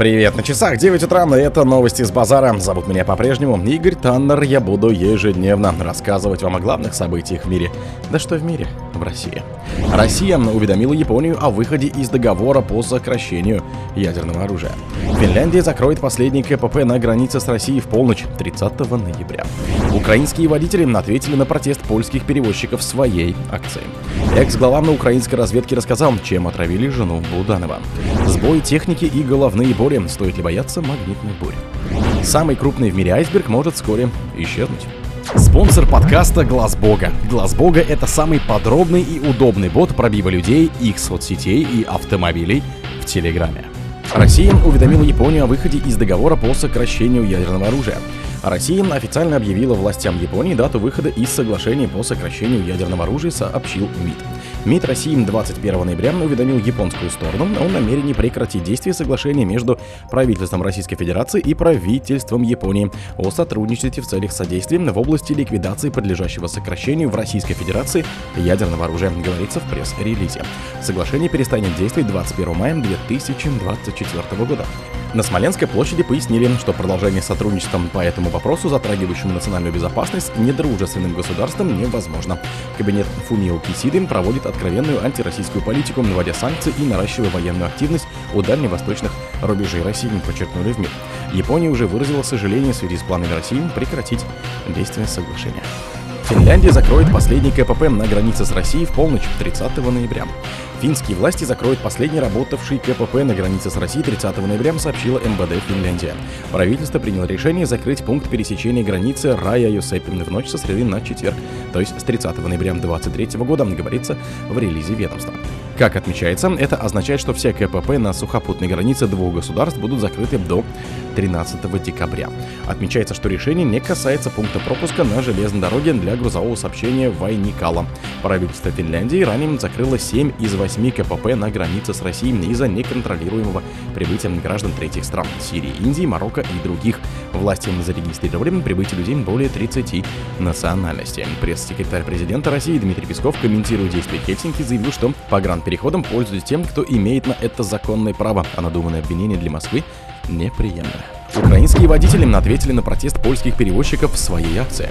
Привет, на часах 9 утра, и это новости с базара. Зовут меня по-прежнему Игорь Таннер. Я буду ежедневно рассказывать вам о главных событиях в мире. Да что в мире? В России. Россия уведомила Японию о выходе из договора по сокращению ядерного оружия. Финляндия закроет последний КПП на границе с Россией в полночь 30 ноября. Украинские водители ответили на протест польских перевозчиков своей акцией. Экс-глава на украинской разведке рассказал, чем отравили жену Буданова. Сбой техники и головные боли. Стоит ли бояться магнитных бурь? Самый крупный в мире айсберг может вскоре исчезнуть. Спонсор подкаста Глаз Бога. Глаз Бога это самый подробный и удобный бот пробива людей, их соцсетей и автомобилей в Телеграме. Россия уведомила Японию о выходе из договора по сокращению ядерного оружия. Россия официально объявила властям Японии дату выхода из соглашения по сокращению ядерного оружия, сообщил МИД. МИД России 21 ноября уведомил японскую сторону о намерении прекратить действие соглашения между правительством Российской Федерации и правительством Японии о сотрудничестве в целях содействия в области ликвидации подлежащего сокращению в Российской Федерации ядерного оружия, говорится в пресс-релизе. Соглашение перестанет действовать 21 мая 2024 года. На Смоленской площади пояснили, что продолжение сотрудничества по этому вопросу, затрагивающему национальную безопасность, недружественным государством невозможно. Кабинет Фумио Кисиды проводит откровенную антироссийскую политику, наводя санкции и наращивая военную активность у дальневосточных рубежей России, подчеркнули в МИД. Япония уже выразила сожаление в связи с планами России прекратить действие соглашения. Финляндия закроет последний КПП на границе с Россией в полночь 30 ноября. Финские власти закроют последний работавший КПП на границе с Россией 30 ноября, сообщила МВД Финляндия. Правительство приняло решение закрыть пункт пересечения границы Рая Юсепин в ночь со среды на четверг, то есть с 30 ноября 2023 года, говорится в релизе ведомства. Как отмечается, это означает, что все КПП на сухопутной границе двух государств будут закрыты до 13 декабря. Отмечается, что решение не касается пункта пропуска на железной дороге для грузового сообщения Вайникала. Правительство Финляндии ранее закрыло 7 из 8 КПП на границе с Россией из-за неконтролируемого прибытия граждан третьих стран – Сирии, Индии, Марокко и других. Власти зарегистрировали прибытие людей более 30 национальностей. Пресс-секретарь президента России Дмитрий Песков, комментируя действия Хельсинки, заявил, что погранпереходом пользуются тем, кто имеет на это законное право, а надуманное обвинение для Москвы неприемлемо. Украинские водители ответили на протест польских перевозчиков в своей акции.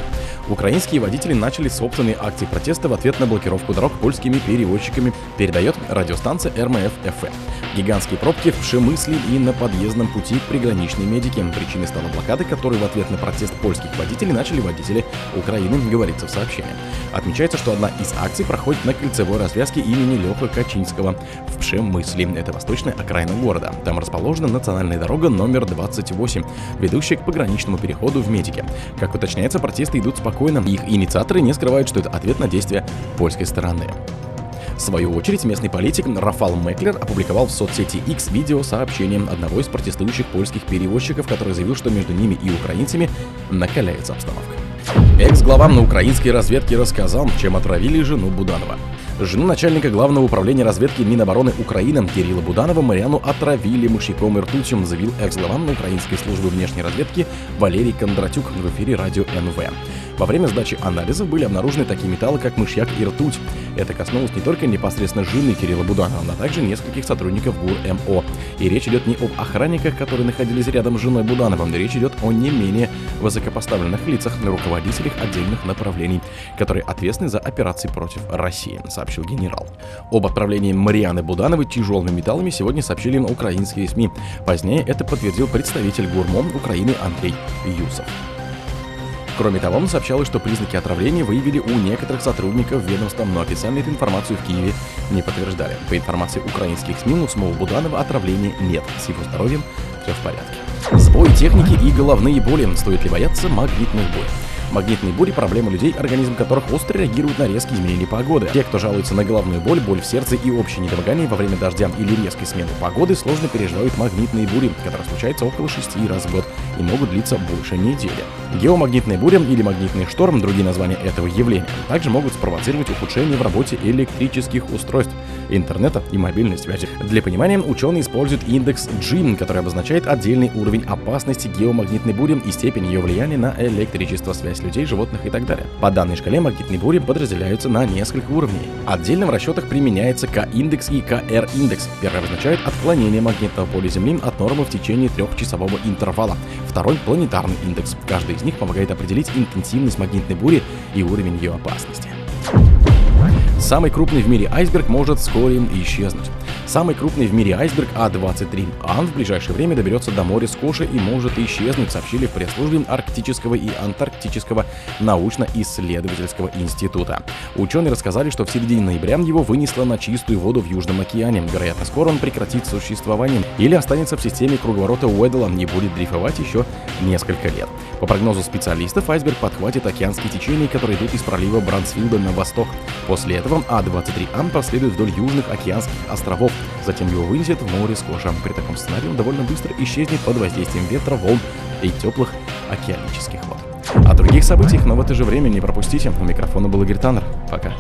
Украинские водители начали собственные акции протеста в ответ на блокировку дорог польскими перевозчиками, передает радиостанция РМФ ФМ. Гигантские пробки в Шемысле и на подъездном пути к приграничной медике. Причиной стала блокада, которую в ответ на протест польских водителей начали водители Украины, говорится в сообщении. Отмечается, что одна из акций проходит на кольцевой развязке имени Леха Качинского в Пшемысле. Это восточная окраина города. Там расположена национальная дорога номер 28, ведущая к пограничному переходу в Медике. Как уточняется, протесты идут спокойно. Их инициаторы не скрывают, что это ответ на действия польской стороны. В свою очередь, местный политик Рафал Меклер опубликовал в соцсети X видео сообщением одного из протестующих польских перевозчиков, который заявил, что между ними и украинцами накаляется обстановка. Экс-глава на украинской разведке рассказал, чем отравили жену Буданова. Жену начальника главного управления разведки Минобороны Украины Кирилла Буданова Мариану отравили мышьяком и ртутью, заявил экс-глава на украинской службы внешней разведки Валерий Кондратюк в эфире радио НВ. Во время сдачи анализов были обнаружены такие металлы, как мышьяк и ртуть. Это коснулось не только непосредственно жены Кирилла Буданова, но также нескольких сотрудников ГУР-МО. И речь идет не об охранниках, которые находились рядом с женой Буданова, но речь идет о не менее высокопоставленных лицах, руководителях отдельных направлений, которые ответственны за операции против России, сообщил генерал. Об отправлении Марианы Будановой тяжелыми металлами сегодня сообщили украинские СМИ. Позднее это подтвердил представитель ГУРМО Украины Андрей Юсов. Кроме того, он сообщал, что признаки отравления выявили у некоторых сотрудников ведомства, но официально эту информацию в Киеве не подтверждали. По информации украинских СМИ, у самого Буданова отравления нет. С его здоровьем все в порядке. Сбой техники и головные боли. Стоит ли бояться магнитных бурь? Магнитные бури – проблема людей, организм которых остро реагирует на резкие изменения погоды. Те, кто жалуется на головную боль, боль в сердце и общее недомогание во время дождя или резкой смены погоды, сложно переживают магнитные бури, которые случаются около 6 раз в год и могут длиться больше недели. Геомагнитная буря или магнитный шторм – другие названия этого явления – также могут спровоцировать ухудшение в работе электрических устройств. Интернета и мобильной связи. Для понимания, ученые используют индекс G, который обозначает отдельный уровень опасности геомагнитной бури и степень ее влияния на электричество, связь людей, животных и так далее. По данной шкале магнитные бури подразделяются на несколько уровней. Отдельно в расчетах применяется К-индекс и КР-индекс. Первый обозначает отклонение магнитного поля Земли от нормы в течение трехчасового интервала. Второй — планетарный индекс. Каждый из них помогает определить интенсивность магнитной бури и уровень ее опасности. Самый крупный в мире айсберг может вскоре исчезнуть. Самый крупный в мире айсберг А-23Ан в ближайшее время доберется до моря Скоши и может исчезнуть, сообщили в пресс-службе Арктического и Антарктического научно-исследовательского института. Ученые рассказали, что в середине ноября его вынесло на чистую воду в Южном океане. Вероятно, скоро он прекратит существование или останется в системе круговорота Уэддела и будет дрейфовать еще несколько лет. По прогнозу специалистов, айсберг подхватит океанские течения, которые идут из пролива Брансфилда на восток. После этого А-23Ан последует вдоль южных океанских островов, Затем его вынесет в море с кожем. При таком сценарии он довольно быстро исчезнет под воздействием ветра, волн и теплых океанических вод. О других событиях, но в это же время не пропустите. У микрофона был Игорь Таннер. Пока.